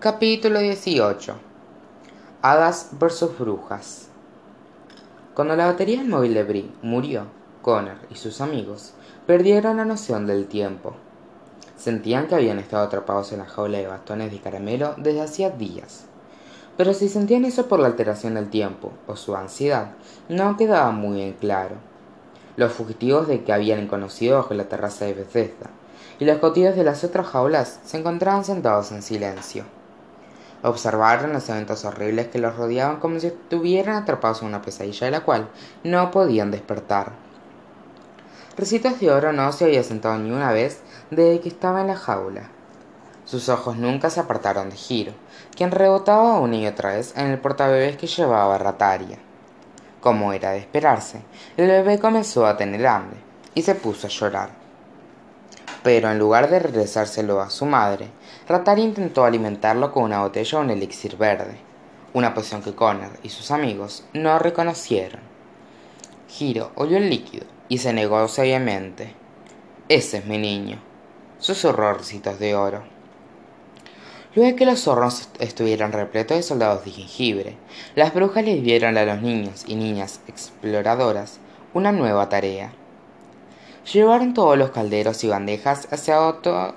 Capítulo 18 Hadas vs Brujas Cuando la batería del móvil de Brie murió, Connor y sus amigos perdieron la noción del tiempo. Sentían que habían estado atrapados en la jaula de bastones de caramelo desde hacía días. Pero si sentían eso por la alteración del tiempo o su ansiedad, no quedaba muy bien claro. Los fugitivos de que habían conocido bajo la terraza de Bethesda y los cautivos de las otras jaulas se encontraban sentados en silencio. Observaron los eventos horribles que los rodeaban como si estuvieran atrapados en una pesadilla de la cual no podían despertar. Recitos de Oro no se había sentado ni una vez desde que estaba en la jaula. Sus ojos nunca se apartaron de Giro, quien rebotaba una y otra vez en el portabebés que llevaba Rataria. Como era de esperarse, el bebé comenzó a tener hambre y se puso a llorar. Pero en lugar de regresárselo a su madre, Ratari intentó alimentarlo con una botella o un elixir verde, una poción que Connor y sus amigos no reconocieron. Giro olió el líquido y se negó seriamente. Ese es mi niño, susurró Ricitos de Oro. Luego de que los hornos estuvieran repletos de soldados de jengibre, las brujas les dieron a los niños y niñas exploradoras una nueva tarea Llevaron todos los calderos y bandejas hacia, otro,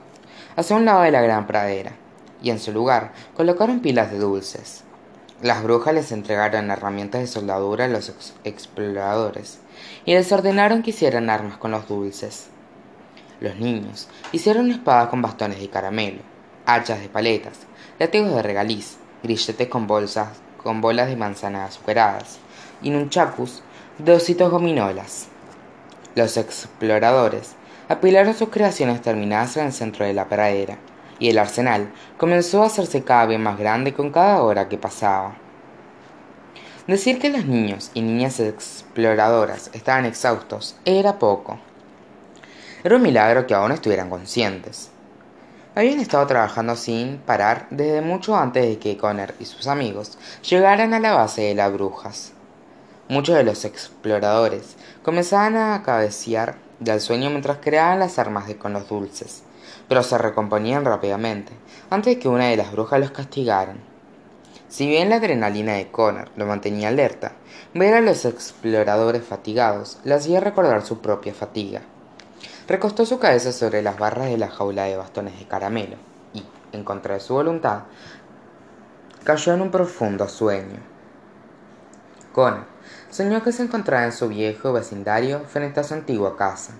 hacia un lado de la gran pradera, y en su lugar colocaron pilas de dulces. Las brujas les entregaron herramientas de soldadura a los exploradores y les ordenaron que hicieran armas con los dulces. Los niños hicieron espadas con bastones de caramelo, hachas de paletas, látigos de regaliz, grilletes con bolsas con bolas de manzanas azucaradas y nunchakus de ositos gominolas. Los exploradores apilaron sus creaciones terminadas en el centro de la pradera, y el arsenal comenzó a hacerse cada vez más grande con cada hora que pasaba. Decir que los niños y niñas exploradoras estaban exhaustos era poco. Era un milagro que aún estuvieran conscientes. Habían estado trabajando sin parar desde mucho antes de que Connor y sus amigos llegaran a la base de las brujas. Muchos de los exploradores comenzaban a cabecear del sueño mientras creaban las armas de con los dulces, pero se recomponían rápidamente antes de que una de las brujas los castigaran. Si bien la adrenalina de Connor lo mantenía alerta, ver a los exploradores fatigados le hacía recordar su propia fatiga. Recostó su cabeza sobre las barras de la jaula de bastones de caramelo y, en contra de su voluntad, cayó en un profundo sueño. Connor soñó que se encontraba en su viejo vecindario frente a su antigua casa.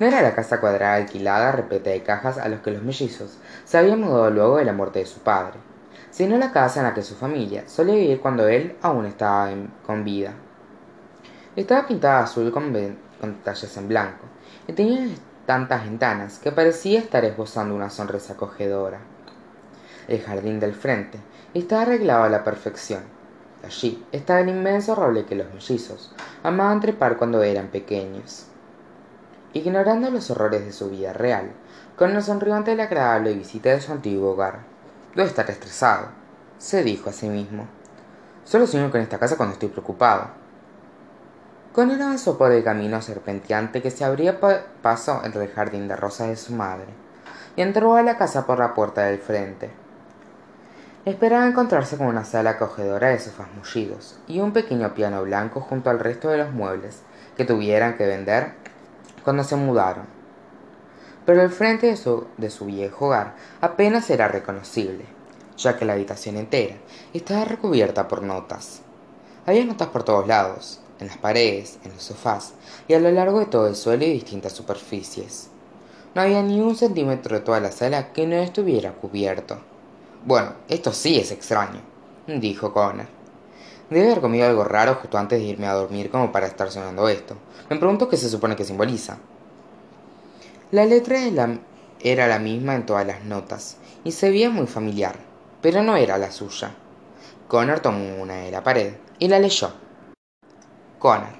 No era la casa cuadrada alquilada repleta de cajas a los que los mellizos se habían mudado luego de la muerte de su padre, sino la casa en la que su familia solía vivir cuando él aún estaba con vida. Estaba pintada azul con, con detalles en blanco y tenía tantas ventanas que parecía estar esbozando una sonrisa acogedora. El jardín del frente estaba arreglado a la perfección Allí estaba el inmenso roble que los mellizos amaban trepar cuando eran pequeños. Ignorando los horrores de su vida real, Connor sonrió ante la agradable visita de su antiguo hogar. Debe estar estresado, se dijo a sí mismo. Solo sueño con esta casa cuando estoy preocupado. Connor avanzó por el camino serpenteante que se abría paso entre el jardín de rosas de su madre, y entró a la casa por la puerta del frente. Esperaba encontrarse con una sala acogedora de sofás mullidos y un pequeño piano blanco junto al resto de los muebles que tuvieran que vender cuando se mudaron. Pero el frente de su, de su viejo hogar apenas era reconocible, ya que la habitación entera estaba recubierta por notas. Había notas por todos lados, en las paredes, en los sofás y a lo largo de todo el suelo y distintas superficies. No había ni un centímetro de toda la sala que no estuviera cubierto. Bueno, esto sí es extraño, dijo Connor. Debe haber comido algo raro justo antes de irme a dormir como para estar sonando esto. Me pregunto qué se supone que simboliza. La letra era la misma en todas las notas y se veía muy familiar, pero no era la suya. Connor tomó una de la pared y la leyó. Connor,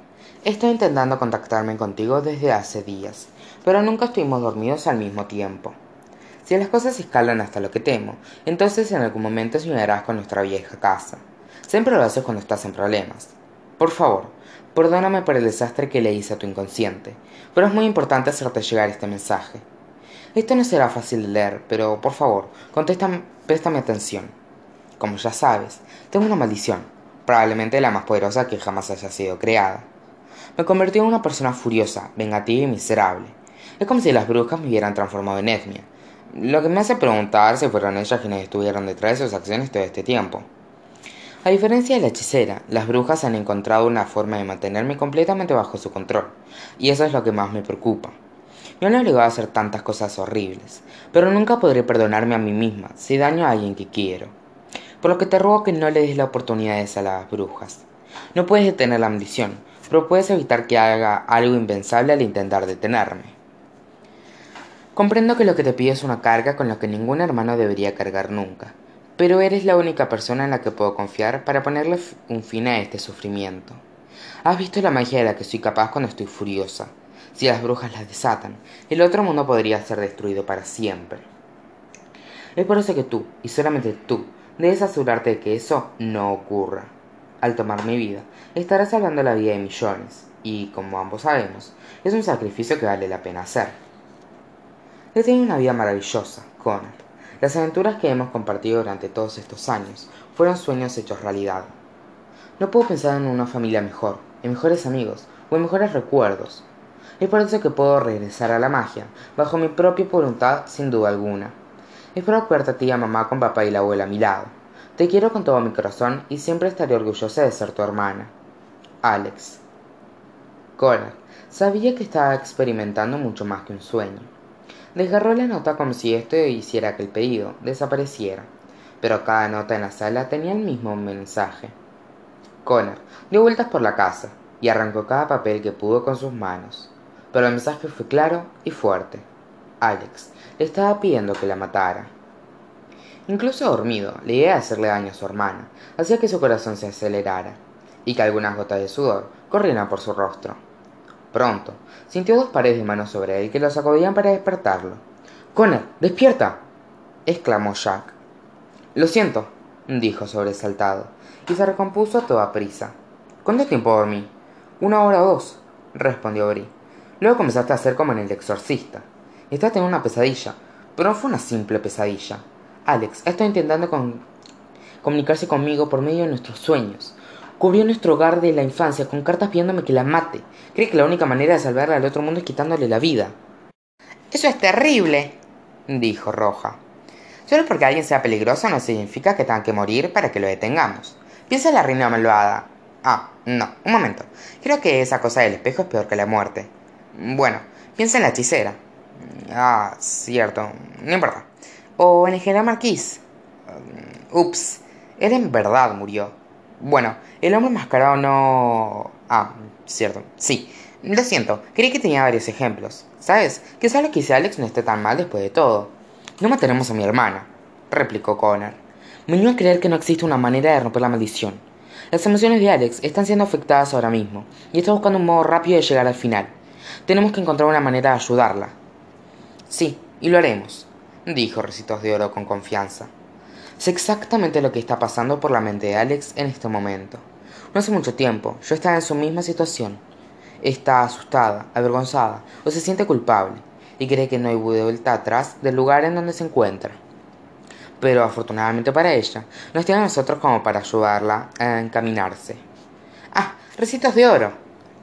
estoy intentando contactarme contigo desde hace días, pero nunca estuvimos dormidos al mismo tiempo. Si las cosas escalan hasta lo que temo, entonces en algún momento soñarás con nuestra vieja casa. Siempre lo haces cuando estás en problemas. Por favor, perdóname por el desastre que le hice a tu inconsciente, pero es muy importante hacerte llegar este mensaje. Esto no será fácil de leer, pero por favor, contéstame, préstame atención. Como ya sabes, tengo una maldición, probablemente la más poderosa que jamás haya sido creada. Me convertí en una persona furiosa, vengativa y miserable. Es como si las brujas me hubieran transformado en etnia, lo que me hace preguntar si fueron ellas quienes estuvieron detrás de sus acciones todo este tiempo. A diferencia de la hechicera, las brujas han encontrado una forma de mantenerme completamente bajo su control, y eso es lo que más me preocupa. Me han obligado a hacer tantas cosas horribles, pero nunca podré perdonarme a mí misma si daño a alguien que quiero. Por lo que te ruego que no le des la oportunidad a las brujas. No puedes detener la maldición, pero puedes evitar que haga algo impensable al intentar detenerme. Comprendo que lo que te pido es una carga con la que ningún hermano debería cargar nunca, pero eres la única persona en la que puedo confiar para ponerle un fin a este sufrimiento. Has visto la magia de la que soy capaz cuando estoy furiosa. Si las brujas las desatan, el otro mundo podría ser destruido para siempre. Es por eso que tú, y solamente tú, debes asegurarte de que eso no ocurra. Al tomar mi vida, estarás salvando la vida de millones, y como ambos sabemos, es un sacrificio que vale la pena hacer. He tenido una vida maravillosa, Connor. Las aventuras que hemos compartido durante todos estos años fueron sueños hechos realidad. No puedo pensar en una familia mejor, en mejores amigos o en mejores recuerdos. Es por eso que puedo regresar a la magia, bajo mi propia voluntad sin duda alguna. Espero verte a ti a mamá con papá y la abuela a mi lado. Te quiero con todo mi corazón y siempre estaré orgullosa de ser tu hermana. Alex. Connor sabía que estaba experimentando mucho más que un sueño. Desgarró la nota como si esto hiciera que el pedido desapareciera, pero cada nota en la sala tenía el mismo mensaje. Connor dio vueltas por la casa y arrancó cada papel que pudo con sus manos, pero el mensaje fue claro y fuerte. Alex le estaba pidiendo que la matara. Incluso dormido, la idea de hacerle daño a su hermana hacía que su corazón se acelerara y que algunas gotas de sudor corrieran por su rostro. Pronto, sintió dos pares de manos sobre él que lo sacudían para despertarlo. Connor, despierta. exclamó Jack. Lo siento, dijo sobresaltado, y se recompuso a toda prisa. ¿Cuánto tiempo dormí? Una hora o dos, respondió Bri. Luego comenzaste a hacer como en el exorcista. Estás teniendo una pesadilla, pero no fue una simple pesadilla. Alex estado intentando comunicarse conmigo por medio de nuestros sueños. Cubrió nuestro hogar de la infancia con cartas pidiéndome que la mate. Cree que la única manera de salvarla al otro mundo es quitándole la vida. Eso es terrible, dijo Roja. Solo porque alguien sea peligroso no significa que tenga que morir para que lo detengamos. Piensa en la reina malvada. Ah, no, un momento. Creo que esa cosa del espejo es peor que la muerte. Bueno, piensa en la hechicera. Ah, cierto, no importa. O en el general Marquís. Ups, él en verdad murió. Bueno, el hombre mascarado no... Ah, cierto, sí. Lo siento, creí que tenía varios ejemplos. ¿Sabes? Quizá lo que hice Alex no esté tan mal después de todo. No mataremos a mi hermana, replicó Connor. Me unió a creer que no existe una manera de romper la maldición. Las emociones de Alex están siendo afectadas ahora mismo, y está buscando un modo rápido de llegar al final. Tenemos que encontrar una manera de ayudarla. Sí, y lo haremos, dijo Recitos de Oro con confianza. Sé exactamente lo que está pasando por la mente de Alex en este momento. No hace mucho tiempo, yo estaba en su misma situación. Está asustada, avergonzada o se siente culpable y cree que no hay vuelta atrás del lugar en donde se encuentra. Pero afortunadamente para ella, nos tiene a nosotros como para ayudarla a encaminarse. ¡Ah! ¡Recitos de oro!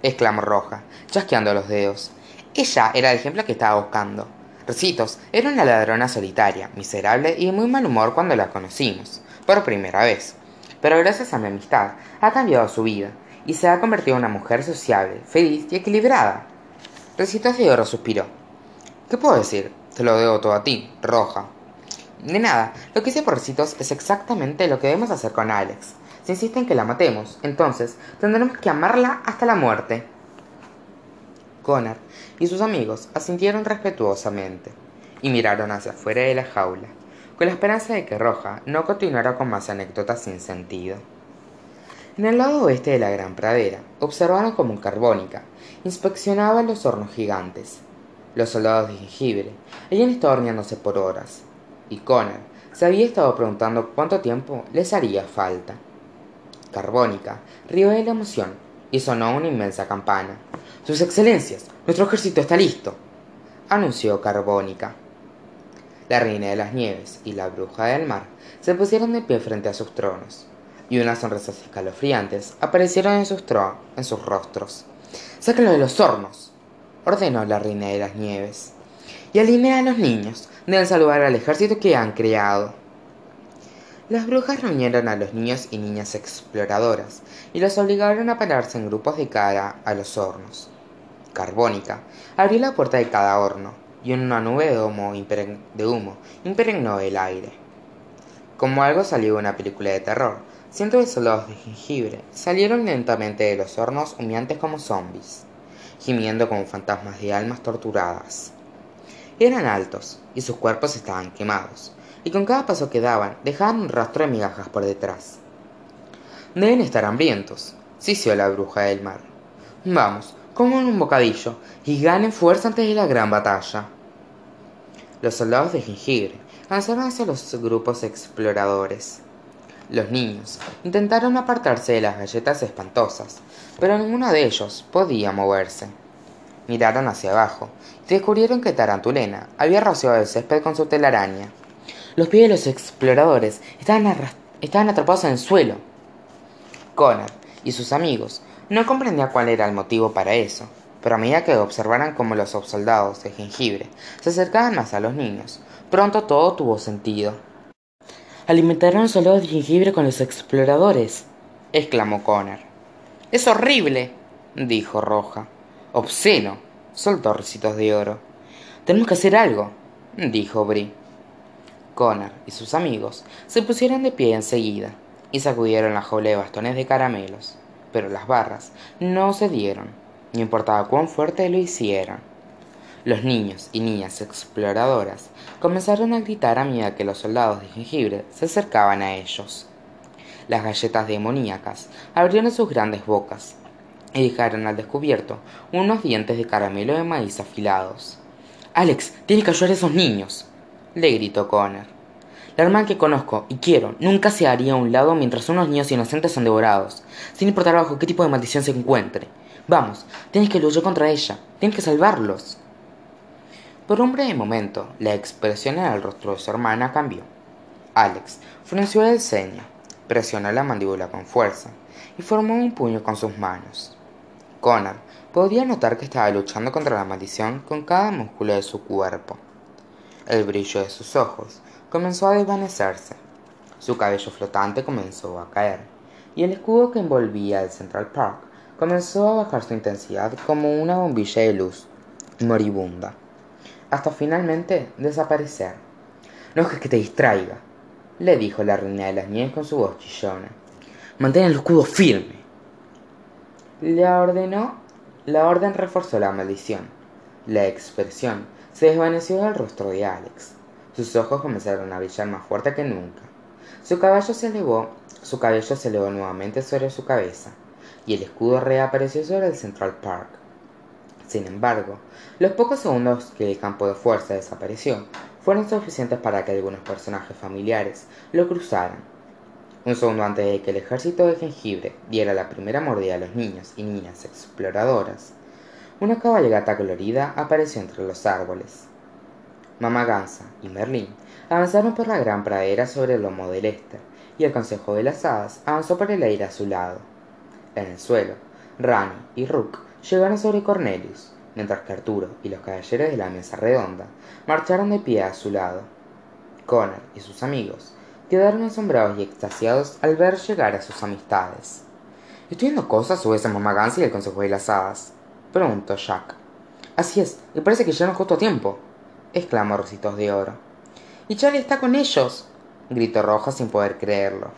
exclamó Roja, chasqueando los dedos. Ella era el ejemplo que estaba buscando. Recitos era una ladrona solitaria, miserable y de muy mal humor cuando la conocimos, por primera vez. Pero gracias a mi amistad, ha cambiado su vida y se ha convertido en una mujer sociable, feliz y equilibrada. Recitos de oro suspiró. ¿Qué puedo decir? Te lo debo todo a ti, Roja. De nada, lo que hice por es exactamente lo que debemos hacer con Alex. Si insiste en que la matemos, entonces tendremos que amarla hasta la muerte. Connor y sus amigos asintieron respetuosamente y miraron hacia afuera de la jaula, con la esperanza de que Roja no continuara con más anécdotas sin sentido. En el lado oeste de la gran pradera, observaron como carbónica inspeccionaba los hornos gigantes. Los soldados de jengibre habían estado horneándose por horas, y Connor se había estado preguntando cuánto tiempo les haría falta. Carbónica rió de la emoción y sonó una inmensa campana. Sus excelencias, nuestro ejército está listo, anunció Carbónica. La reina de las nieves y la bruja del mar se pusieron de pie frente a sus tronos, y unas sonrisas escalofriantes aparecieron en sus, en sus rostros. Sáquenlo de los hornos, ordenó la reina de las nieves. Y alinea a los niños, deben saludar al ejército que han creado. Las brujas reunieron a los niños y niñas exploradoras y los obligaron a pararse en grupos de cara a los hornos. Carbónica abrió la puerta de cada horno y una nube de humo, de humo impregnó el aire. Como algo salió de una película de terror, cientos de soldados de jengibre salieron lentamente de los hornos humeantes como zombies, gimiendo como fantasmas de almas torturadas. Eran altos y sus cuerpos estaban quemados, y con cada paso que daban dejaban un rastro de migajas por detrás. Deben estar hambrientos, sisió la bruja del mar. Vamos, coman un bocadillo y ganen fuerza antes de la gran batalla. Los soldados de jengibre avanzaron hacia los grupos exploradores. Los niños intentaron apartarse de las galletas espantosas, pero ninguno de ellos podía moverse. Miraron hacia abajo y descubrieron que Tarantulena había rociado el césped con su telaraña. Los pies de los exploradores estaban, atrapados en el suelo. Connor y sus amigos no comprendían cuál era el motivo para eso, pero a medida que observaran cómo los soldados de jengibre se acercaban más a los niños, pronto todo tuvo sentido. Alimentaron soldados de jengibre con los exploradores, exclamó Connor. Es horrible, dijo Roja. Obsceno, soltó ricitos de oro. Tenemos que hacer algo, dijo Brie. Connor y sus amigos se pusieron de pie enseguida y sacudieron la jaula de bastones de caramelos, pero las barras no cedieron, no importaba cuán fuerte lo hicieran. Los niños y niñas exploradoras comenzaron a gritar a medida que los soldados de jengibre se acercaban a ellos. Las galletas demoníacas abrieron sus grandes bocas y dejaron al descubierto unos dientes de caramelo de maíz afilados. Alex, tienes que ayudar a esos niños, le gritó Connor. La hermana que conozco y quiero nunca se haría a un lado mientras unos niños inocentes son devorados, sin importar bajo qué tipo de maldición se encuentre. Vamos, tienes que luchar contra ella, tienes que salvarlos. Por un breve momento, la expresión en el rostro de su hermana cambió. Alex frunció el ceño, presionó la mandíbula con fuerza y formó un puño con sus manos. Connor podía notar que estaba luchando contra la maldición con cada músculo de su cuerpo. El brillo de sus ojos comenzó a desvanecerse. Su cabello flotante comenzó a caer, y el escudo que envolvía el Central Park comenzó a bajar su intensidad como una bombilla de luz moribunda, hasta finalmente desaparecer. No es que te distraiga, le dijo la reina de las nieves con su voz chillona. Mantén el escudo firme. Le ordenó. La orden reforzó la maldición. La expresión se desvaneció del rostro de Alex. Sus ojos comenzaron a brillar más fuerte que nunca. Su caballo se elevó, su cabello se elevó nuevamente sobre su cabeza, y el escudo reapareció sobre el Central Park. Sin embargo, los pocos segundos que el campo de fuerza desapareció fueron suficientes para que algunos personajes familiares lo cruzaran. Un segundo antes de que el ejército de jengibre diera la primera mordida a los niños y niñas exploradoras, una cabalgata colorida apareció entre los árboles. Mamá Gansa y Merlín avanzaron por la gran pradera sobre el lomo del Este, y el Consejo de las Hadas avanzó por el aire a su lado. En el suelo, Rani y Rook llegaron sobre Cornelius, mientras que Arturo y los caballeros de la mesa redonda marcharon de pie a su lado. Connor y sus amigos quedaron asombrados y extasiados al ver llegar a sus amistades. ¿Estoy viendo cosas sobre esa mamá Gansa y el Consejo de las Hadas? preguntó Jack. Así es, y parece que llegaron justo a tiempo, exclamó Rositos de Oro. ¡Y Charlie está con ellos! gritó Roja sin poder creerlo.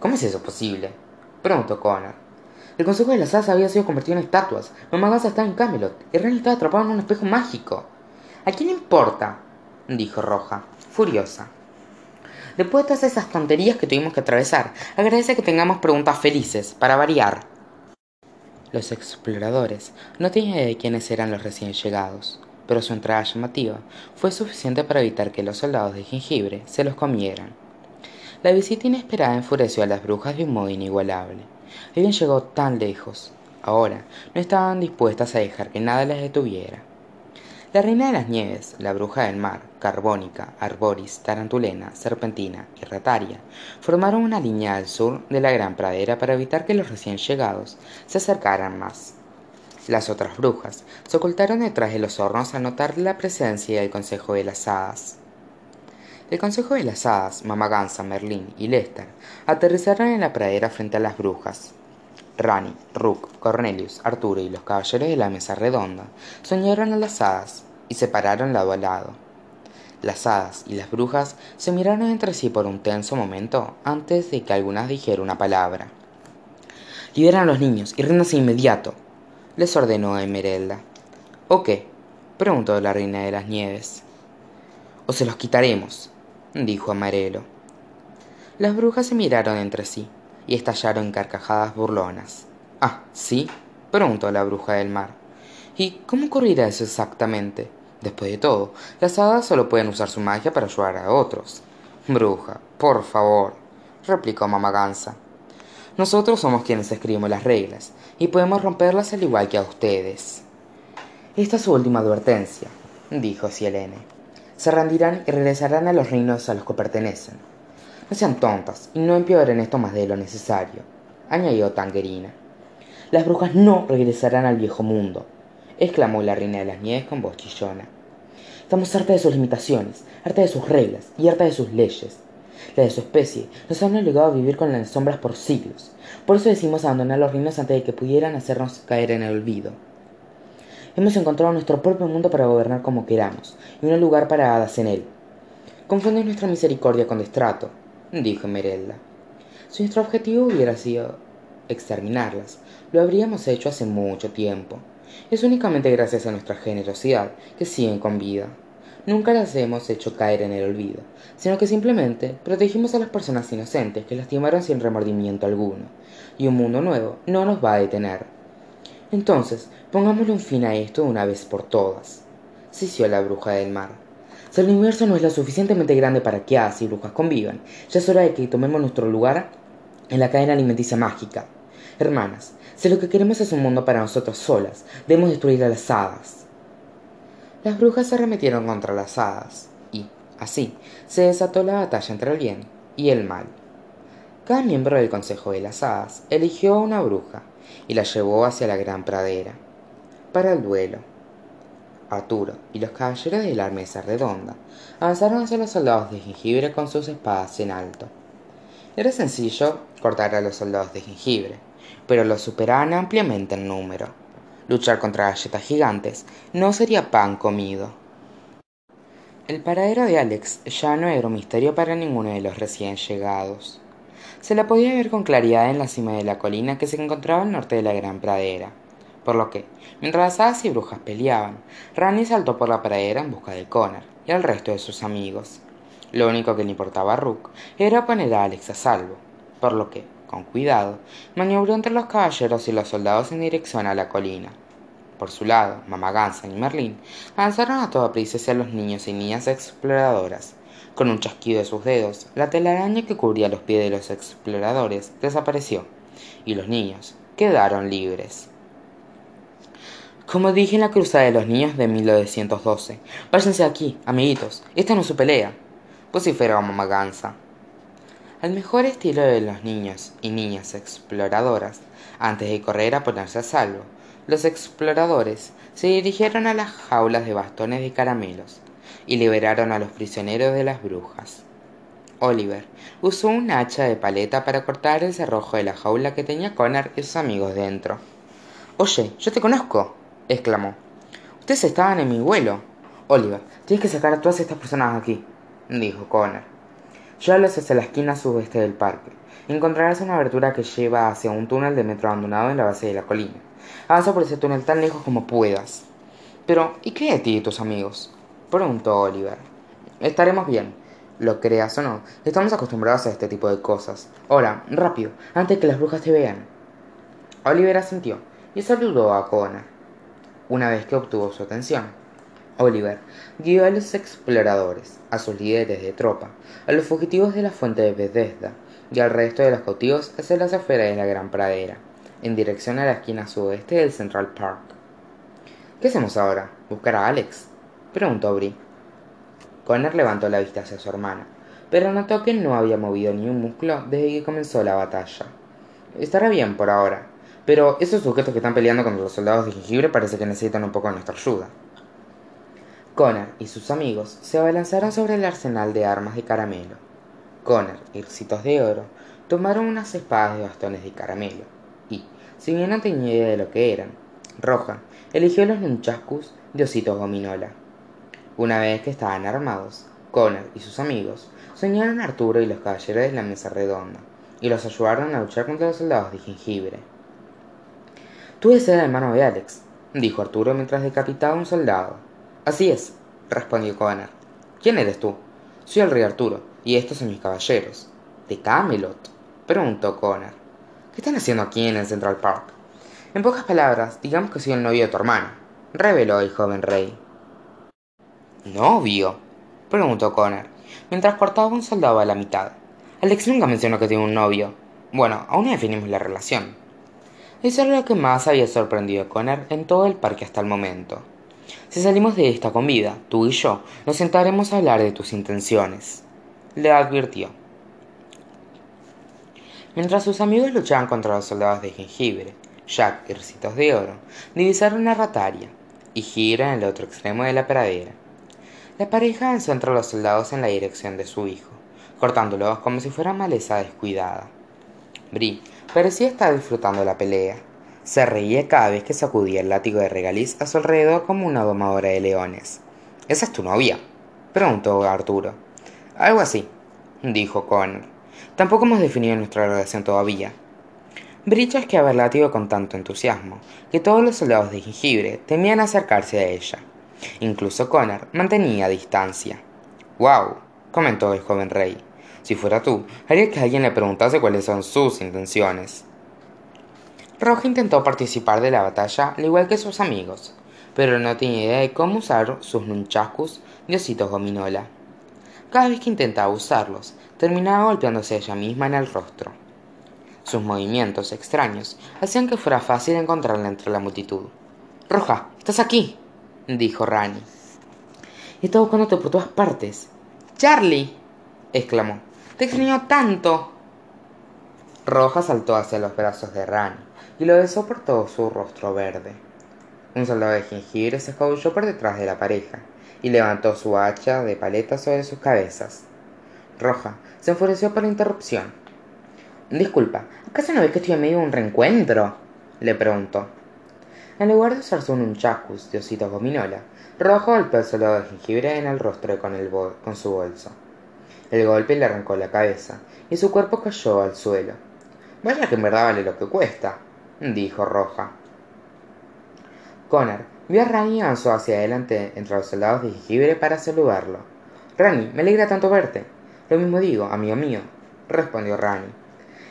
¿Cómo es eso posible? preguntó Connor. El consejo de las hadas había sido convertido en estatuas. Mamá Gansa estaba en Camelot y Ren estaba atrapado en un espejo mágico. ¿A quién importa? dijo Roja, furiosa. Después de todas esas tonterías que tuvimos que atravesar, agradece que tengamos preguntas felices, para variar. Los exploradores no tenían idea de quiénes eran los recién llegados, pero su entrada llamativa fue suficiente para evitar que los soldados de jengibre se los comieran. La visita inesperada enfureció a las brujas de un modo inigualable. Habían llegado tan lejos. Ahora no estaban dispuestas a dejar que nada las detuviera. La reina de las nieves, la bruja del mar, Carbónica, Arboris, Tarantulena, Serpentina y Rataria formaron una línea al sur de la gran pradera para evitar que los recién llegados se acercaran más. Las otras brujas se ocultaron detrás de los hornos al notar la presencia del Consejo de las Hadas. El Consejo de las Hadas, Mamaganza, Merlín y Lester aterrizaron en la pradera frente a las brujas. Rani, Rook, Cornelius, Arturo y los caballeros de la mesa redonda soñaron a las hadas y se pararon lado a lado. Las hadas y las brujas se miraron entre sí por un tenso momento antes de que algunas dijeran una palabra. Liberan a los niños y ríndanse inmediato, les ordenó Emerelda. ¿O qué? preguntó la reina de las nieves. O se los quitaremos, dijo Amarelo. Las brujas se miraron entre sí y estallaron en carcajadas burlonas. Ah, ¿sí? preguntó la bruja del mar. ¿Y cómo ocurrirá eso exactamente? Después de todo, las hadas solo pueden usar su magia para ayudar a otros. Bruja, por favor, replicó Mamaganza. Nosotros somos quienes escribimos las reglas, y podemos romperlas al igual que a ustedes. Esta es su última advertencia, dijo Cielene. Se rendirán y regresarán a los reinos a los que pertenecen. No sean tontas y no empeoren esto más de lo necesario, añadió Tangerina. Las brujas no regresarán al viejo mundo, exclamó la reina de las nieves con voz chillona. Estamos hartas de sus limitaciones, hartas de sus reglas y hartas de sus leyes. La de su especie nos han obligado a vivir con las sombras por siglos. Por eso decimos abandonar los reinos antes de que pudieran hacernos caer en el olvido. Hemos encontrado nuestro propio mundo para gobernar como queramos, y un lugar para hadas en él. Confundes nuestra misericordia con destrato, dijo Merelda. Si nuestro objetivo hubiera sido exterminarlas, lo habríamos hecho hace mucho tiempo. Es únicamente gracias a nuestra generosidad que siguen con vida. Nunca las hemos hecho caer en el olvido, sino que simplemente protegimos a las personas inocentes que lastimaron sin remordimiento alguno, y un mundo nuevo no nos va a detener. Entonces, pongámosle un fin a esto una vez por todas, sisió la bruja del mar. Si el universo no es lo suficientemente grande para que hadas y brujas convivan, ya es hora de que tomemos nuestro lugar en la cadena alimenticia mágica. Hermanas, si lo que queremos es un mundo para nosotros solas, debemos destruir a las hadas. Las brujas se arremetieron contra las hadas, y, así, se desató la batalla entre el bien y el mal. Cada miembro del Consejo de las Hadas eligió a una bruja y la llevó hacia la gran pradera para el duelo. Arturo y los caballeros de la mesa redonda avanzaron hacia los soldados de jengibre con sus espadas en alto. Era sencillo cortar a los soldados de jengibre, pero los superaban ampliamente en número. Luchar contra galletas gigantes no sería pan comido. El paradero de Alex ya no era un misterio para ninguno de los recién llegados. Se la podía ver con claridad en la cima de la colina que se encontraba al norte de la gran pradera por lo que, mientras las hadas y brujas peleaban, Rani saltó por la pradera en busca de Connor y al resto de sus amigos. Lo único que le importaba a Rook era poner a Alex a salvo, por lo que, con cuidado, maniobró entre los caballeros y los soldados en dirección a la colina. Por su lado, Mamá Gansa y Merlín avanzaron a toda prisa hacia los niños y niñas exploradoras. Con un chasquido de sus dedos, la telaraña que cubría los pies de los exploradores desapareció, y los niños quedaron libres. Como dije en la cruzada de los niños de 1912, váyanse aquí, amiguitos, esta no es su pelea, vociferó Mamá Gansa. Al mejor estilo de los niños y niñas exploradoras, antes de correr a ponerse a salvo, los exploradores se dirigieron a las jaulas de bastones de caramelos y liberaron a los prisioneros de las brujas. Oliver usó un hacha de paleta para cortar el cerrojo de la jaula que tenía Connor y sus amigos dentro. Oye, yo te conozco, exclamó. Ustedes estaban en mi vuelo. Oliver, tienes que sacar a todas estas personas aquí, dijo Connor. Llévalos hacia la esquina sudeste del parque. Encontrarás una abertura que lleva hacia un túnel de metro abandonado en la base de la colina. Avanza por ese túnel tan lejos como puedas. Pero, ¿y qué de ti y tus amigos? preguntó Oliver. Estaremos bien, lo creas o no. Estamos acostumbrados a este tipo de cosas. Ahora, rápido, antes que las brujas te vean. Oliver asintió y saludó a Connor una vez que obtuvo su atención. Oliver guió a los exploradores, a sus líderes de tropa, a los fugitivos de la fuente de Bethesda y al resto de los cautivos hacia las afueras de la gran pradera, en dirección a la esquina sudoeste del Central Park. ¿Qué hacemos ahora? ¿Buscar a Alex? preguntó Bri. Connor levantó la vista hacia su hermana, pero notó que no había movido ni un músculo desde que comenzó la batalla. Estará bien por ahora, pero esos sujetos que están peleando contra los soldados de jengibre parece que necesitan un poco de nuestra ayuda. Connor y sus amigos se abalanzaron sobre el arsenal de armas de caramelo. Connor y Ricitos de Oro tomaron unas espadas de bastones de caramelo y, si bien no tenía idea de lo que eran, Roja eligió los nunchascus de ositos gominola. Una vez que estaban armados, Connor y sus amigos soñaron a Arturo y los caballeros de la mesa redonda y los ayudaron a luchar contra los soldados de jengibre. Tú ser el hermano de Alex, dijo Arturo mientras decapitaba a un soldado. Así es, respondió Connor. ¿Quién eres tú? Soy el rey Arturo, y estos son mis caballeros. ¿De Camelot? preguntó Connor. ¿Qué están haciendo aquí en el Central Park? En pocas palabras, digamos que soy el novio de tu hermano, reveló el joven rey. ¿Novio? preguntó Connor, mientras cortaba un soldado a la mitad. Alex nunca mencionó que tiene un novio. Bueno, aún no definimos la relación. Eso era lo que más había sorprendido a Connor en todo el parque hasta el momento. Si salimos de esta con vida, tú y yo, nos sentaremos a hablar de tus intenciones, le advirtió. Mientras sus amigos luchaban contra los soldados de jengibre, Jack y Ricitos de Oro divisaron a Rataria y Gira en el otro extremo de la pradera. La pareja avanzó entre los soldados en la dirección de su hijo, cortándolos como si fuera maleza descuidada. Bri parecía estar disfrutando la pelea. Se reía cada vez que sacudía el látigo de regaliz a su alrededor como una domadora de leones. ¿Esa es tu novia? preguntó Arturo. Algo así, dijo Connor. Tampoco hemos definido nuestra relación todavía. Bri chasqueaba el látigo con tanto entusiasmo que todos los soldados de jengibre temían acercarse a ella. Incluso Connor mantenía distancia. ¡Wow! comentó el joven rey. Si fuera tú, haría que alguien le preguntase cuáles son sus intenciones. Roja intentó participar de la batalla al igual que sus amigos, pero no tenía idea de cómo usar sus nunchakus de ositos gominola. Cada vez que intentaba usarlos, terminaba golpeándose ella misma en el rostro. Sus movimientos extraños hacían que fuera fácil encontrarla entre la multitud. Roja, estás aquí, dijo Rani. Estado buscándote por todas partes. Charlie, exclamó. Te extraño tanto. Roja saltó hacia los brazos de Rani y lo besó por todo su rostro verde. Un soldado de jengibre se escabulló por detrás de la pareja y levantó su hacha de paleta sobre sus cabezas. Roja se enfureció por la interrupción. Disculpa, ¿acaso no ves que estoy en medio de un reencuentro? le preguntó. En lugar de usar su nunchakus de osito gominola, Roja golpeó al soldado de jengibre en el rostro con, con su bolso. El golpe le arrancó la cabeza y su cuerpo cayó al suelo. Vaya que en verdad vale lo que cuesta, dijo Roja. Connor vio a Rani y avanzó hacia adelante entre los soldados de jengibre para saludarlo. Rani, me alegra tanto verte. Lo mismo digo, amigo mío, respondió Rani.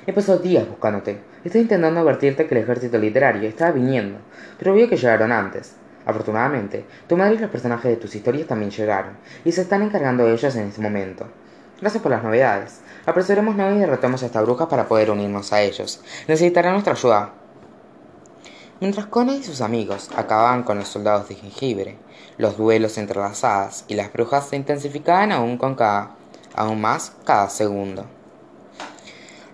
He pasado días buscándote. Estoy intentando advertirte que el ejército literario estaba viniendo, pero vio que llegaron antes. Afortunadamente, tu madre y los personajes de tus historias también llegaron, y se están encargando de ellos en este momento. Gracias por las novedades. Apresurémonos y derrotemos a esta bruja para poder unirnos a ellos. Necesitarán nuestra ayuda. Mientras Connor y sus amigos acababan con los soldados de jengibre, los duelos entre las hadas y las brujas se intensificaban aún, con cada, aún más cada segundo.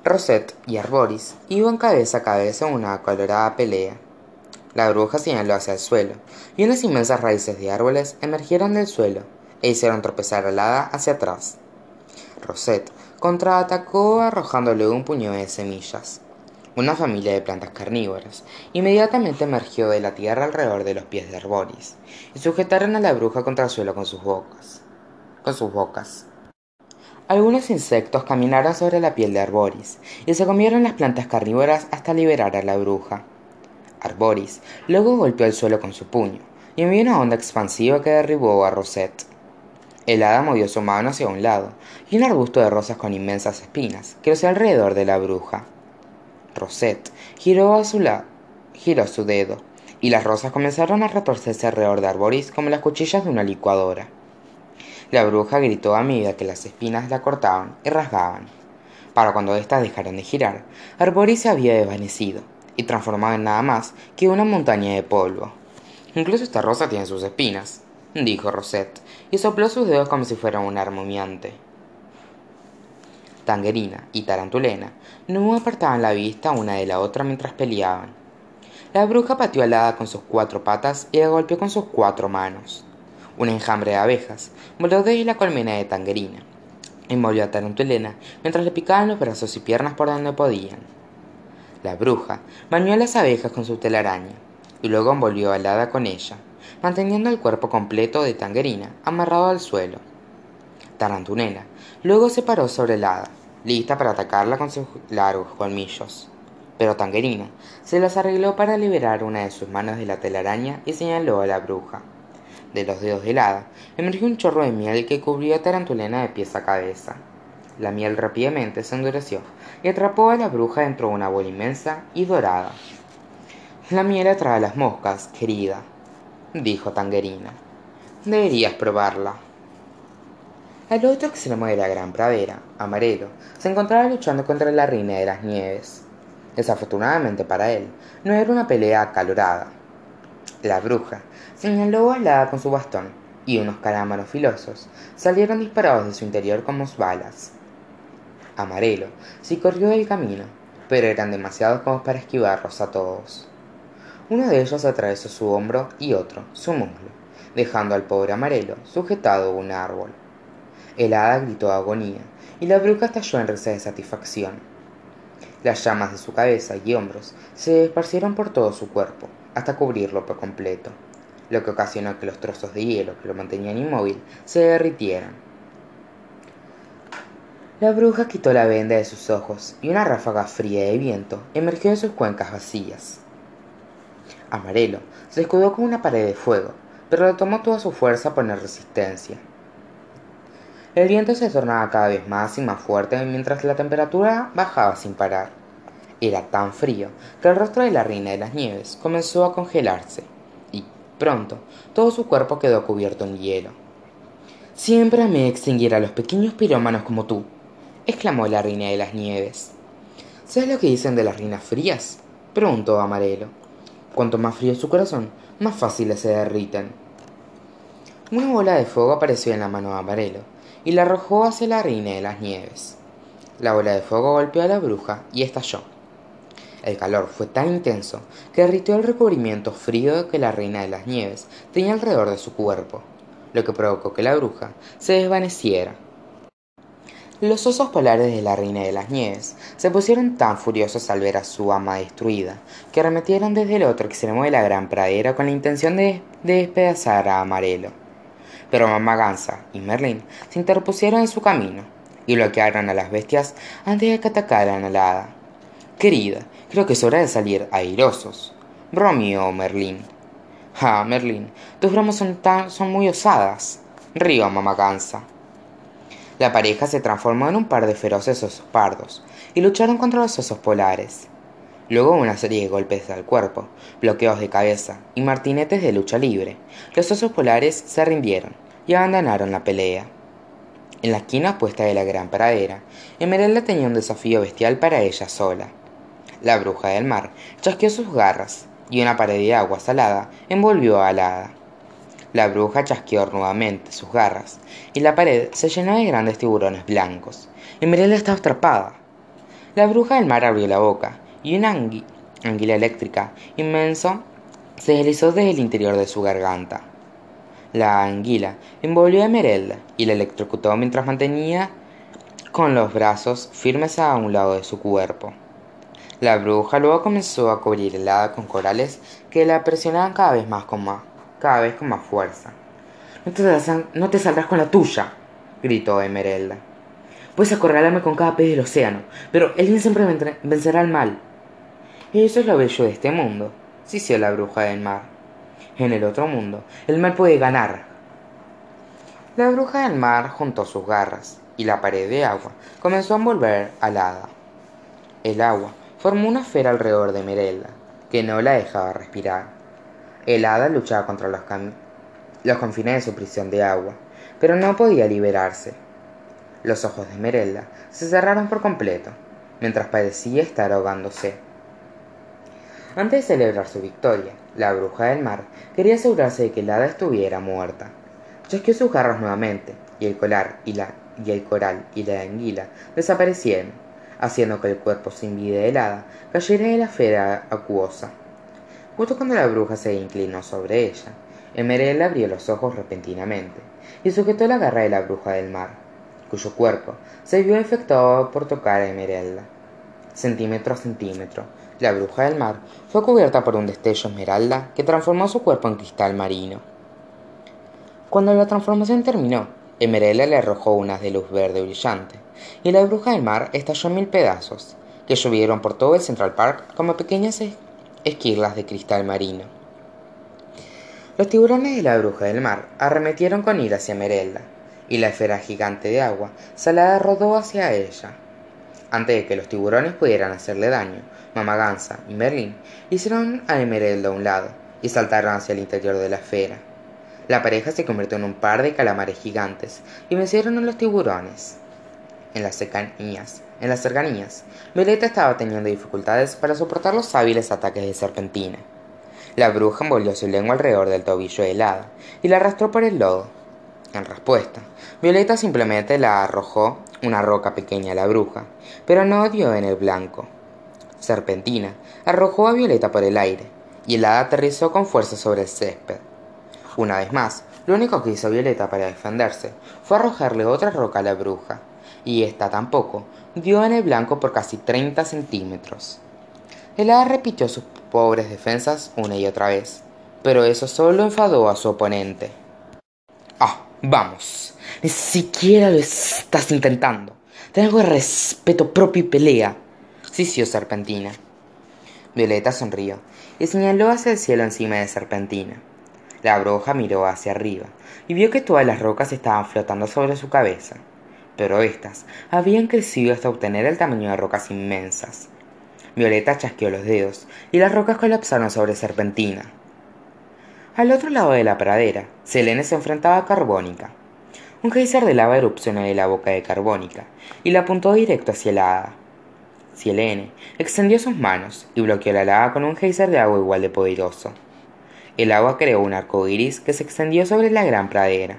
Rosette y Arboris iban cabeza a cabeza en una colorada pelea. La bruja señaló hacia el suelo, y unas inmensas raíces de árboles emergieron del suelo e hicieron tropezar al hada hacia atrás. Rosette contraatacó arrojándole un puño de semillas. Una familia de plantas carnívoras inmediatamente emergió de la tierra alrededor de los pies de Arboris y sujetaron a la bruja contra el suelo con sus bocas. Con sus bocas. Algunos insectos caminaron sobre la piel de Arboris y se comieron las plantas carnívoras hasta liberar a la bruja. Arboris luego golpeó el suelo con su puño y envió una onda expansiva que derribó a Rosette. El hada movió su mano hacia un lado, y un arbusto de rosas con inmensas espinas creció alrededor de la bruja. Rosette giró a su lado, giró su dedo, y las rosas comenzaron a retorcerse alrededor de Arboris como las cuchillas de una licuadora. La bruja gritó a medida que las espinas la cortaban y rasgaban. Para cuando éstas dejaron de girar, Arboris se había desvanecido y transformado en nada más que una montaña de polvo. Incluso esta rosa tiene sus espinas, dijo Rosette, y sopló sus dedos como si fuera un armomiante. Tangerina y Tarantulena no apartaban la vista una de la otra mientras peleaban. La bruja pateó al hada con sus cuatro patas y la golpeó con sus cuatro manos. Un enjambre de abejas voló desde la colmena de Tangerina. Envolvió a Tarantulena mientras le picaban los brazos y piernas por donde podían. La bruja bañó a las abejas con su telaraña y luego envolvió al hada con ella, manteniendo el cuerpo completo de Tangerina amarrado al suelo. Tarantulena luego se paró sobre el hada, lista para atacarla con sus largos colmillos. Pero Tangerina se las arregló para liberar una de sus manos de la telaraña y señaló a la bruja. De los dedos del hada emergió un chorro de miel que cubrió a Tarantulena de pies a cabeza. La miel rápidamente se endureció y atrapó a la bruja dentro de una bola inmensa y dorada. La miel atrae a las moscas, querida, dijo Tangerina. Deberías probarla. Al otro extremo de la gran pradera, Amarelo se encontraba luchando contra la reina de las nieves. Desafortunadamente para él, no era una pelea acalorada. La bruja señaló al hada con su bastón y unos carámanos filosos salieron disparados de su interior como balas. Amarelo sí corrió del camino, pero eran demasiados como para esquivarlos a todos. Uno de ellos atravesó su hombro y otro, su muslo, dejando al pobre Amarelo sujetado a un árbol. El hada gritó agonía y la bruja estalló en risa de satisfacción. Las llamas de su cabeza y hombros se esparcieron por todo su cuerpo, hasta cubrirlo por completo, lo que ocasionó que los trozos de hielo que lo mantenían inmóvil se derritieran. La bruja quitó la venda de sus ojos y una ráfaga fría de viento emergió de sus cuencas vacías. Amarelo se escudó con una pared de fuego, pero le tomó toda su fuerza a poner resistencia. El viento se tornaba cada vez más y más fuerte mientras la temperatura bajaba sin parar. Era tan frío que el rostro de la reina de las nieves comenzó a congelarse y, pronto, todo su cuerpo quedó cubierto en hielo. Siempre amé extinguir a los pequeños pirómanos como tú, exclamó la reina de las nieves. ¿Sabes lo que dicen de las reinas frías? preguntó Amarelo. Cuanto más frío es su corazón, más fáciles se derriten. Una bola de fuego apareció en la mano de Amarelo y la arrojó hacia la reina de las nieves. La bola de fuego golpeó a la bruja y estalló. El calor fue tan intenso que derritió el recubrimiento frío que la reina de las nieves tenía alrededor de su cuerpo, lo que provocó que la bruja se desvaneciera. Los osos polares de la Reina de las Nieves se pusieron tan furiosos al ver a su ama destruida, que arremetieron desde el otro extremo de la gran pradera con la intención de, despedazar a Amarelo. Pero Mamá Gansa y Merlín se interpusieron en su camino y bloquearon a las bestias antes de que atacaran a la hada. Querida, creo que es hora de salir airosos, bromeó Merlín. Ah, Merlín, tus bromas son, tan, son muy osadas, rió Mamá Gansa. La pareja se transformó en un par de feroces osos pardos y lucharon contra los osos polares. Luego una serie de golpes al cuerpo, bloqueos de cabeza y martinetes de lucha libre. Los osos polares se rindieron y abandonaron la pelea. En la esquina opuesta de la gran pradera, Emeralda tenía un desafío bestial para ella sola. La bruja del mar chasqueó sus garras y una pared de agua salada envolvió a la hada. La bruja chasqueó nuevamente sus garras y la pared se llenó de grandes tiburones blancos. Emeralda estaba atrapada. La bruja del mar abrió la boca y una anguila eléctrica inmenso se deslizó desde el interior de su garganta. La anguila envolvió a Emeralda y la electrocutó mientras mantenía con los brazos firmes a un lado de su cuerpo. La bruja luego comenzó a cubrir el hada con corales que la presionaban cada vez más con más cada vez con más fuerza. No te, no te saldrás con la tuya, gritó Emerelda. Puedes acorralarme con cada pez del océano, pero el bien siempre vencerá al mal. Eso es lo bello de este mundo, sisió la bruja del mar. En el otro mundo, el mal puede ganar. La bruja del mar juntó sus garras y la pared de agua comenzó a envolver al hada. El agua formó una esfera alrededor de Emerelda, que no la dejaba respirar. El hada luchaba contra los, los confines de su prisión de agua, pero no podía liberarse. Los ojos de Esmeralda se cerraron por completo, mientras parecía estar ahogándose. Antes de celebrar su victoria, la bruja del mar quería asegurarse de que el hada estuviera muerta, chasqueó sus garras nuevamente y el coral y la, y el coral y la anguila desaparecieron haciendo que el cuerpo sin vida de helada cayera de la esfera acuosa. Justo cuando la bruja se inclinó sobre ella emerelda abrió los ojos repentinamente y sujetó la garra de la bruja del mar cuyo cuerpo se vio afectado por tocar a emerelda. Centímetro a centímetro la bruja del mar fue cubierta por un destello esmeralda que transformó su cuerpo en cristal marino. Cuando la transformación terminó emerelda le arrojó unas de luz verde brillante y la bruja del mar estalló en mil pedazos que llovieron por todo el central park como pequeñas esquirlas de cristal marino. Los tiburones de la bruja del mar arremetieron con ira hacia Emerelda, y la esfera gigante de agua salada rodó hacia ella antes de que los tiburones pudieran hacerle daño mamá gansa y merlín hicieron a Emerelda a un lado y saltaron hacia el interior de la esfera. La pareja se convirtió en un par de calamares gigantes y vencieron a los tiburones. En las cercanías en las cercanías violeta estaba teniendo dificultades para soportar los hábiles ataques de serpentina. La bruja envolvió su lengua alrededor del tobillo helada y la arrastró por el lodo. En respuesta violeta simplemente la arrojó una roca pequeña a la bruja pero no dio en el blanco serpentina arrojó a violeta por el aire y el hada aterrizó con fuerza sobre el césped. Una vez más lo único que hizo violeta para defenderse fue arrojarle otra roca a la bruja y ésta tampoco dio en el blanco por casi treinta centímetros. El hada repitió sus pobres defensas una y otra vez pero eso solo enfadó a su oponente. Ah vamos ni siquiera lo estás intentando. Ten algo respeto propio y pelea sisió serpentina. Violeta sonrió y señaló hacia el cielo encima de serpentina. La bruja miró hacia arriba y vio que todas las rocas estaban flotando sobre su cabeza pero éstas habían crecido hasta obtener el tamaño de rocas inmensas. Violeta chasqueó los dedos y las rocas colapsaron sobre serpentina. Al otro lado de la pradera selene se enfrentaba a carbónica. Un geyser de lava erupcionó de la boca de carbónica y la apuntó directo hacia la hada Selene extendió sus manos y bloqueó la lava con un geyser de agua igual de poderoso. El agua creó un arco iris que se extendió sobre la gran pradera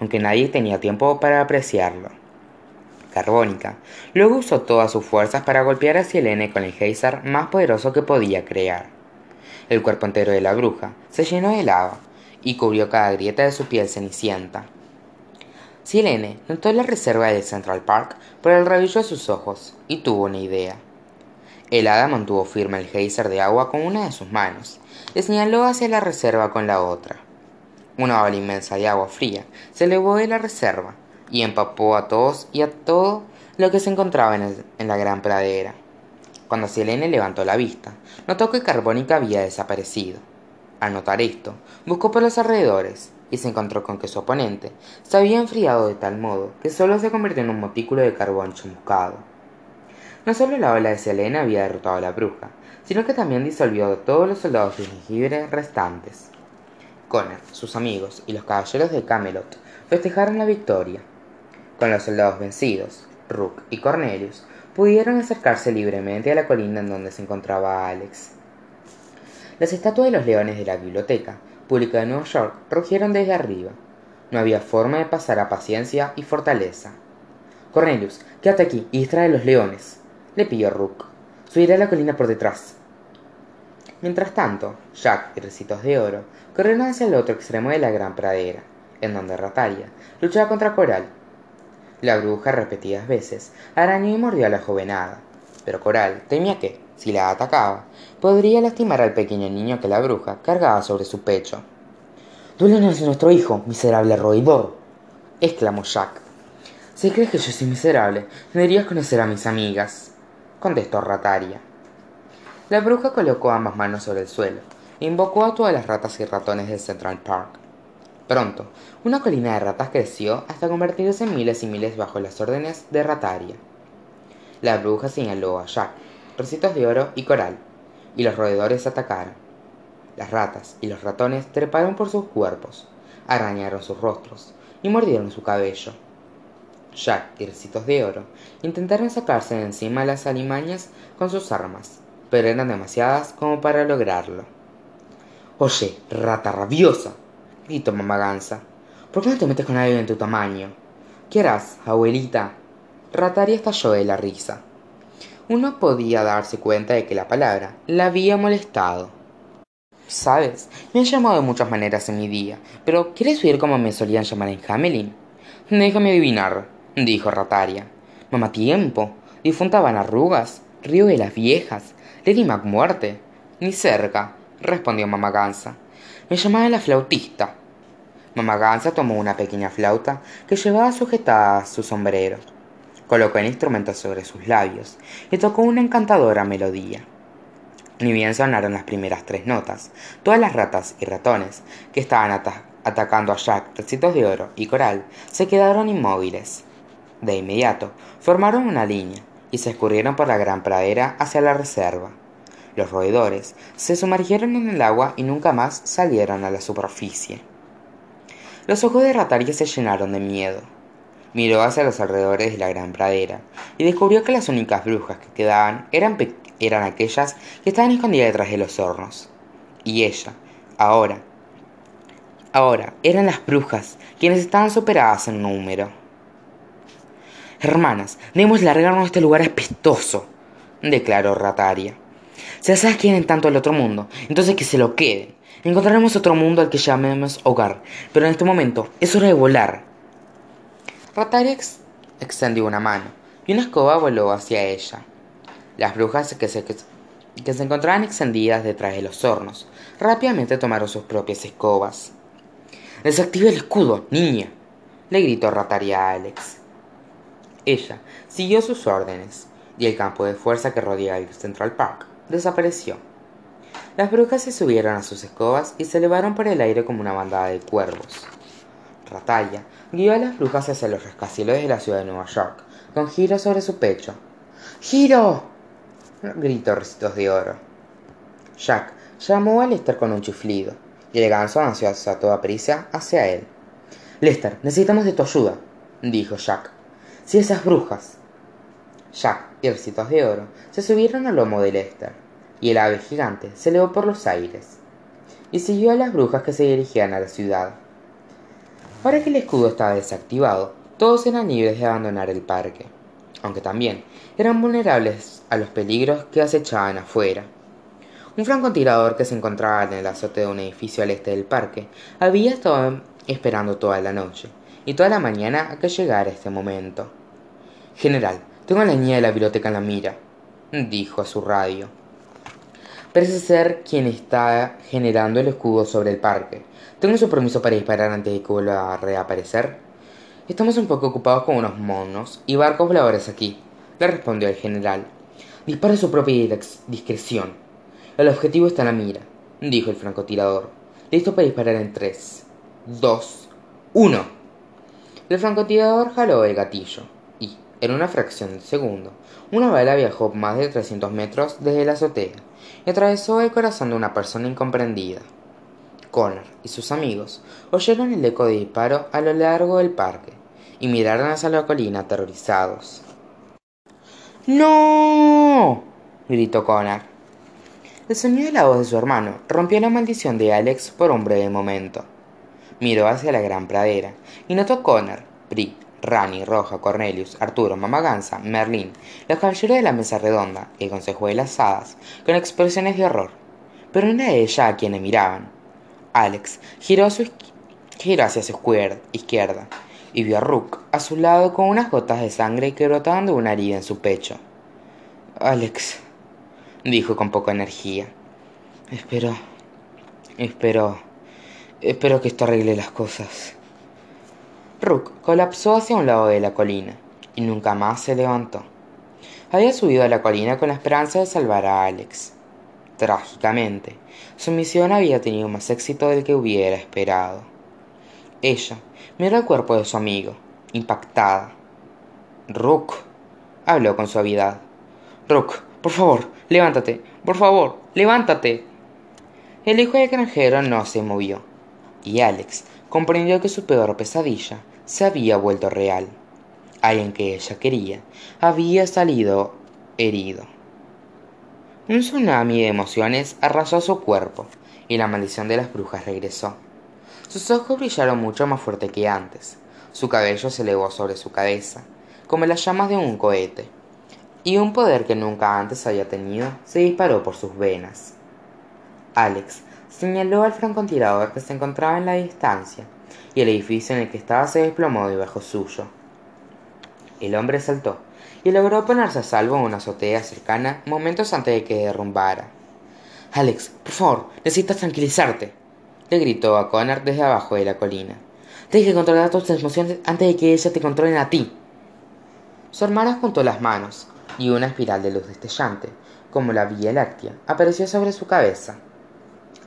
aunque nadie tenía tiempo para apreciarlo. Carbónica luego usó todas sus fuerzas para golpear a Selene con el geyser más poderoso que podía crear. El cuerpo entero de la bruja se llenó de lava y cubrió cada grieta de su piel cenicienta. Selene notó la reserva de Central Park por el rabillo de sus ojos y tuvo una idea el hada mantuvo firme el geyser de agua con una de sus manos y señaló hacia la reserva con la otra. Una ola inmensa de agua fría se elevó de la reserva y empapó a todos y a todo lo que se encontraba en, la gran pradera. Cuando selene levantó la vista notó que carbónica había desaparecido. Al notar esto buscó por los alrededores y se encontró con que su oponente se había enfriado de tal modo que solo se convirtió en un montículo de carbón chamuscado no solo la ola de selene había derrotado a la bruja sino que también disolvió todos los soldados de jengibre restantes. Connor, sus amigos y los caballeros de Camelot festejaron la victoria. Con los soldados vencidos rook y cornelius pudieron acercarse libremente a la colina en donde se encontraba alex. Las estatuas de los leones de la biblioteca pública de nueva york rugieron desde arriba. No había forma de pasar a paciencia y fortaleza. Cornelius quédate aquí y distrae los leones le pidió rook. Subiré la colina por detrás. Mientras tanto jack y recitos de oro corrieron hacia el otro extremo de la gran pradera en donde rataria luchaba contra coral. La bruja repetidas veces arañó y mordió a la jovenada. Pero coral temía que si la atacaba podría lastimar al pequeño niño que la bruja cargaba sobre su pecho. No es nuestro hijo miserable roedor exclamó jack. Si crees que yo soy miserable deberías conocer a mis amigas contestó rataria la bruja colocó ambas manos sobre el suelo e invocó a todas las ratas y ratones de central park. Pronto una colina de ratas creció hasta convertirse en miles y miles bajo las órdenes de rataria. La bruja señaló a jack recitos de oro y coral y los roedores atacaron. Las ratas y los ratones treparon por sus cuerpos arañaron sus rostros y mordieron su cabello jack y de oro intentaron sacarse de encima las alimañas con sus armas pero eran demasiadas como para lograrlo oye rata rabiosa gritó mamá gansa ¿Por qué no te metes con alguien de tu tamaño? ¿Qué harás, abuelita? Rataria estalló de la risa. Uno podía darse cuenta de que la palabra la había molestado. Sabes, me han llamado de muchas maneras en mi día, pero ¿quieres oír cómo me solían llamar en Hamelin? Déjame adivinar, dijo Rataria. Mamá Tiempo, difunta Van Arrugas, Río de las Viejas, Lady McMuerte. Ni cerca, respondió Mamá Gansa. Me llamaba la flautista. Mamá Gansa tomó una pequeña flauta que llevaba sujetada a su sombrero. Colocó el instrumento sobre sus labios y tocó una encantadora melodía. Ni bien sonaron las primeras tres notas, todas las ratas y ratones que estaban atacando a Jack, Recitos de Oro y Coral se quedaron inmóviles. De inmediato, formaron una línea y se escurrieron por la gran pradera hacia la reserva. Los roedores se sumergieron en el agua y nunca más salieron a la superficie. Los ojos de Rataria se llenaron de miedo. Miró hacia los alrededores de la gran pradera y descubrió que las únicas brujas que quedaban eran, eran aquellas que estaban escondidas detrás de los hornos. Y ella, ahora, ahora, eran las brujas quienes estaban superadas en número. Hermanas, debemos largarnos de este lugar apestoso, declaró Rataria. Si esas quieren tanto el otro mundo, entonces que se lo queden. Encontraremos otro mundo al que llamemos hogar, pero en este momento es hora de volar. Rataria extendió una mano y una escoba voló hacia ella. Las brujas que se, que se encontraban extendidas detrás de los hornos rápidamente tomaron sus propias escobas. Desactive el escudo, niña, le gritó Rataria a Alex. Ella siguió sus órdenes y el campo de fuerza que rodeaba el Central Park desapareció. Las brujas se subieron a sus escobas y se elevaron por el aire como una bandada de cuervos. Ratalia guió a las brujas hacia los rascacielos de la ciudad de Nueva York, con Giro sobre su pecho. ¡Giro! gritó Recitos de Oro. Jack llamó a Lester con un chiflido, y el ganso avanzó a toda prisa hacia él. Lester, necesitamos de tu ayuda, dijo Jack. Si esas brujas. Jack y de Oro se subieron al lomo de Lester, y el ave gigante se elevó por los aires, y siguió a las brujas que se dirigían a la ciudad. Ahora que el escudo estaba desactivado, todos eran libres de abandonar el parque, aunque también eran vulnerables a los peligros que acechaban afuera. Un francotirador que se encontraba en el azote de un edificio al este del parque había estado esperando toda la noche y toda la mañana a que llegara este momento. General, tengo a la niña de la biblioteca en la mira, dijo a su radio. Parece ser quien está generando el escudo sobre el parque. ¿Tengo su permiso para disparar antes de que vuelva a reaparecer? Estamos un poco ocupados con unos monos y barcos voladores aquí, le respondió el general. Dispare a su propia discreción. El objetivo está en la mira, dijo el francotirador. Listo para disparar en tres, dos, uno. El francotirador jaló el gatillo y, en una fracción de segundo, una bala viajó más de 300 metros desde la azotea y atravesó el corazón de una persona incomprendida. Connor y sus amigos oyeron el eco de disparo a lo largo del parque y miraron hacia la colina aterrorizados. ¡No! gritó Connor. El sonido de la voz de su hermano rompió la maldición de Alex por un breve momento. Miró hacia la gran pradera y notó Connor, Bri, Rani, Roja, Cornelius, Arturo, Mamaganza, Merlín, los caballeros de la mesa redonda el consejo de las hadas, con expresiones de horror. Pero no era ella a quienes miraban. Alex giró, giró hacia su izquierda y vio a Rook a su lado con unas gotas de sangre que brotaban de una herida en su pecho. Alex, dijo con poca energía. Espero. Espero. Espero que esto arregle las cosas. Rook colapsó hacia un lado de la colina y nunca más se levantó. Había subido a la colina con la esperanza de salvar a Alex. Trágicamente, su misión había tenido más éxito del que hubiera esperado. Ella miró el cuerpo de su amigo, impactada. Rook, habló con suavidad. Rook, por favor, levántate, por favor, levántate. El hijo del granjero no se movió, y Alex comprendió que su peor pesadilla se había vuelto real. Alguien que ella quería había salido herido. Un tsunami de emociones arrasó su cuerpo y la maldición de las brujas regresó. Sus ojos brillaron mucho más fuerte que antes. Su cabello se elevó sobre su cabeza, como las llamas de un cohete, y un poder que nunca antes había tenido se disparó por sus venas. Alex señaló al francotirador que se encontraba en la distancia, y el edificio en el que estaba se desplomó debajo suyo. El hombre saltó y logró ponerse a salvo en una azotea cercana momentos antes de que derrumbara. Alex, por favor, necesitas tranquilizarte, le gritó a Connor desde abajo de la colina. Tienes que controlar tus emociones antes de que ella te controlen a ti. Su hermana juntó las manos y una espiral de luz destellante, como la Vía Láctea, apareció sobre su cabeza.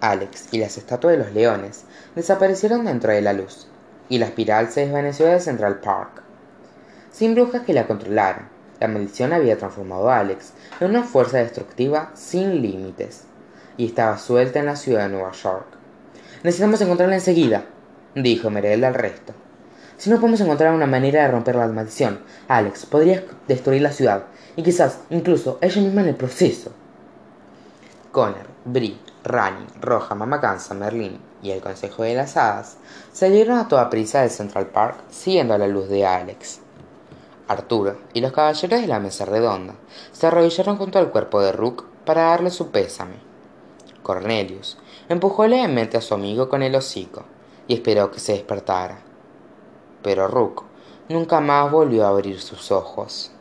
Alex y las estatuas de los leones desaparecieron dentro de la luz, y la espiral se desvaneció de Central Park. Sin brujas que la controlaran, la maldición había transformado a Alex en una fuerza destructiva sin límites, y estaba suelta en la ciudad de Nueva York. Necesitamos encontrarla enseguida, dijo Merel al resto. Si no podemos encontrar una manera de romper la maldición, Alex podría destruir la ciudad, y quizás incluso ella misma en el proceso. Connor, Brie, Rani, Roja, Mama Cansa, Merlin y el Consejo de las Hadas salieron a toda prisa de Central Park siguiendo la luz de Alex. Arturo y los caballeros de la mesa redonda se arrodillaron junto al cuerpo de Rook para darle su pésame. Cornelius empujó levemente a su amigo con el hocico y esperó que se despertara. Pero Rook nunca más volvió a abrir sus ojos.